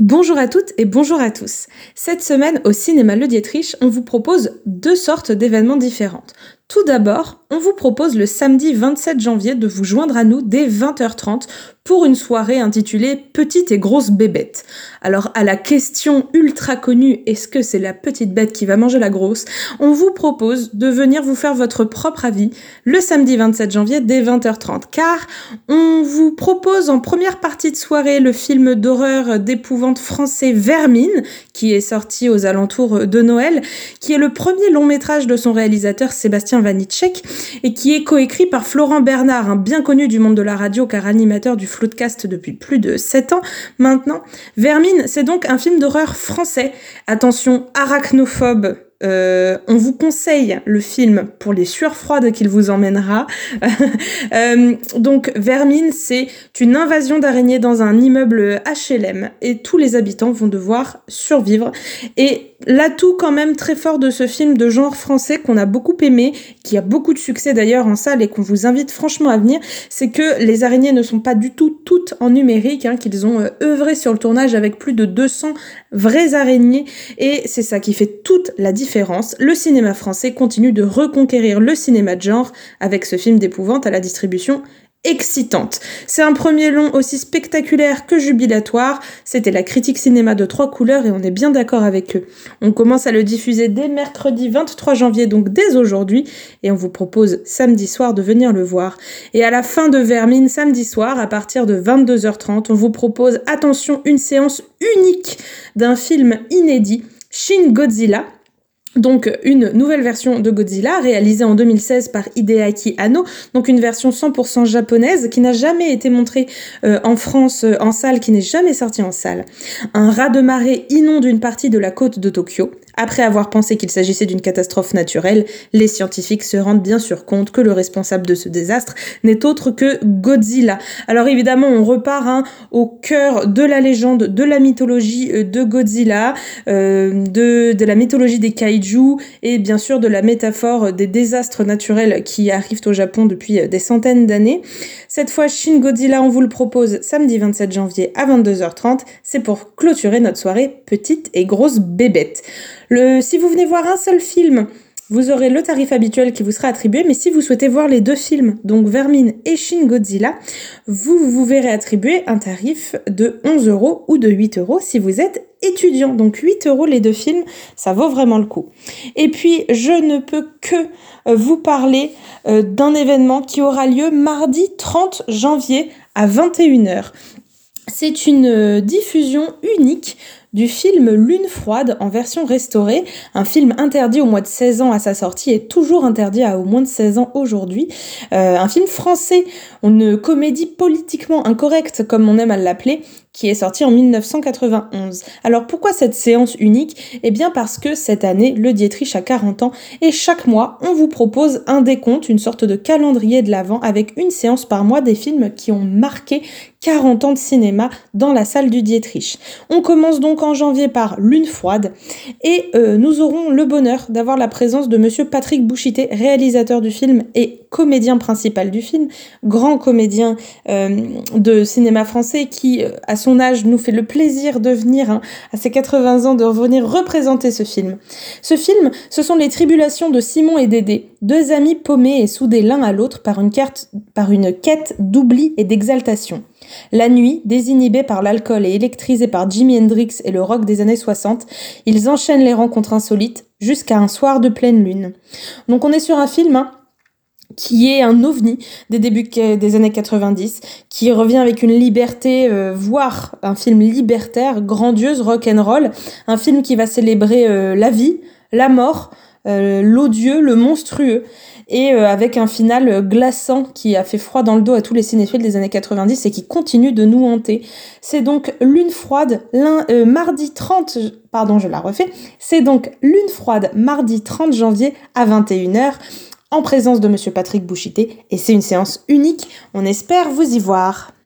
Bonjour à toutes et bonjour à tous. Cette semaine au cinéma Le Dietrich, on vous propose deux sortes d'événements différents. Tout d'abord, on vous propose le samedi 27 janvier de vous joindre à nous dès 20h30 pour une soirée intitulée Petite et grosse bébête. Alors à la question ultra connue est-ce que c'est la petite bête qui va manger la grosse? On vous propose de venir vous faire votre propre avis le samedi 27 janvier dès 20h30 car on vous propose en première partie de soirée le film d'horreur d'épouvante français Vermine qui est sorti aux alentours de Noël, qui est le premier long métrage de son réalisateur Sébastien Vanitschek et qui est coécrit par Florent Bernard, un bien connu du monde de la radio car animateur du Floodcast depuis plus de 7 ans maintenant. Vermine, c'est donc un film d'horreur français. Attention, arachnophobe, euh, on vous conseille le film pour les sueurs froides qu'il vous emmènera. euh, donc, Vermine, c'est une invasion d'araignées dans un immeuble HLM et tous les habitants vont devoir survivre. Et l'atout quand même très fort de ce film de genre français qu'on a beaucoup aimé, qui a beaucoup de succès d'ailleurs en salle et qu'on vous invite franchement à venir, c'est que les araignées ne sont pas du tout toutes en numérique, hein, qu'ils ont euh, œuvré sur le tournage avec plus de 200 vraies araignées et c'est ça qui fait toute la différence. Le cinéma français continue de reconquérir le cinéma de genre avec ce film d'épouvante à la distribution excitante. C'est un premier long aussi spectaculaire que jubilatoire. C'était la critique cinéma de trois couleurs et on est bien d'accord avec eux. On commence à le diffuser dès mercredi 23 janvier, donc dès aujourd'hui, et on vous propose samedi soir de venir le voir. Et à la fin de Vermine, samedi soir, à partir de 22h30, on vous propose, attention, une séance unique d'un film inédit, Shin Godzilla, donc une nouvelle version de Godzilla réalisée en 2016 par Hideaki Anno, donc une version 100% japonaise qui n'a jamais été montrée euh, en France euh, en salle, qui n'est jamais sortie en salle. Un raz de marée inonde une partie de la côte de Tokyo. Après avoir pensé qu'il s'agissait d'une catastrophe naturelle, les scientifiques se rendent bien sûr compte que le responsable de ce désastre n'est autre que Godzilla. Alors évidemment, on repart hein, au cœur de la légende, de la mythologie euh, de Godzilla, euh, de, de la mythologie des kaiju et bien sûr de la métaphore des désastres naturels qui arrivent au Japon depuis euh, des centaines d'années. Cette fois, Shin Godzilla, on vous le propose samedi 27 janvier à 22h30. C'est pour clôturer notre soirée petite et grosse bébête. Si vous venez voir un seul film, vous aurez le tarif habituel qui vous sera attribué, mais si vous souhaitez voir les deux films, donc Vermine et Shin Godzilla, vous vous verrez attribuer un tarif de 11 euros ou de 8 euros si vous êtes étudiant. Donc 8 euros les deux films, ça vaut vraiment le coup. Et puis, je ne peux que euh, vous parler euh, d'un événement qui aura lieu mardi 30 janvier à 21h. C'est une euh, diffusion unique du film Lune froide en version restaurée, un film interdit au moins de 16 ans à sa sortie et toujours interdit à au moins de 16 ans aujourd'hui. Euh, un film français, une comédie politiquement incorrecte comme on aime à l'appeler, qui est sorti en 1991. Alors pourquoi cette séance unique? Eh bien parce que cette année, le Dietrich a 40 ans et chaque mois, on vous propose un décompte, une sorte de calendrier de l'avant avec une séance par mois des films qui ont marqué 40 ans de cinéma dans la salle du Dietrich. On commence donc en janvier par Lune froide et euh, nous aurons le bonheur d'avoir la présence de monsieur Patrick Bouchité, réalisateur du film et comédien principal du film, grand comédien euh, de cinéma français qui euh, a son âge, nous fait le plaisir de venir, hein, à ses 80 ans, de revenir représenter ce film. Ce film, ce sont les tribulations de Simon et Dédé, deux amis paumés et soudés l'un à l'autre par par une quête d'oubli et d'exaltation. La nuit, désinhibés par l'alcool et électrisés par Jimi Hendrix et le rock des années 60, ils enchaînent les rencontres insolites jusqu'à un soir de pleine lune. Donc on est sur un film hein, qui est un ovni des débuts des années 90, qui revient avec une liberté, euh, voire un film libertaire, grandiose, rock and roll, un film qui va célébrer euh, la vie, la mort, euh, l'odieux, le monstrueux, et avec un final glaçant qui a fait froid dans le dos à tous les cinéphiles des années 90 et qui continue de nous hanter. C'est donc Lune froide, mardi 30, pardon, je la refais, c'est donc Lune froide, mardi 30 janvier à 21h en présence de Monsieur Patrick Bouchité et c'est une séance unique. On espère vous y voir.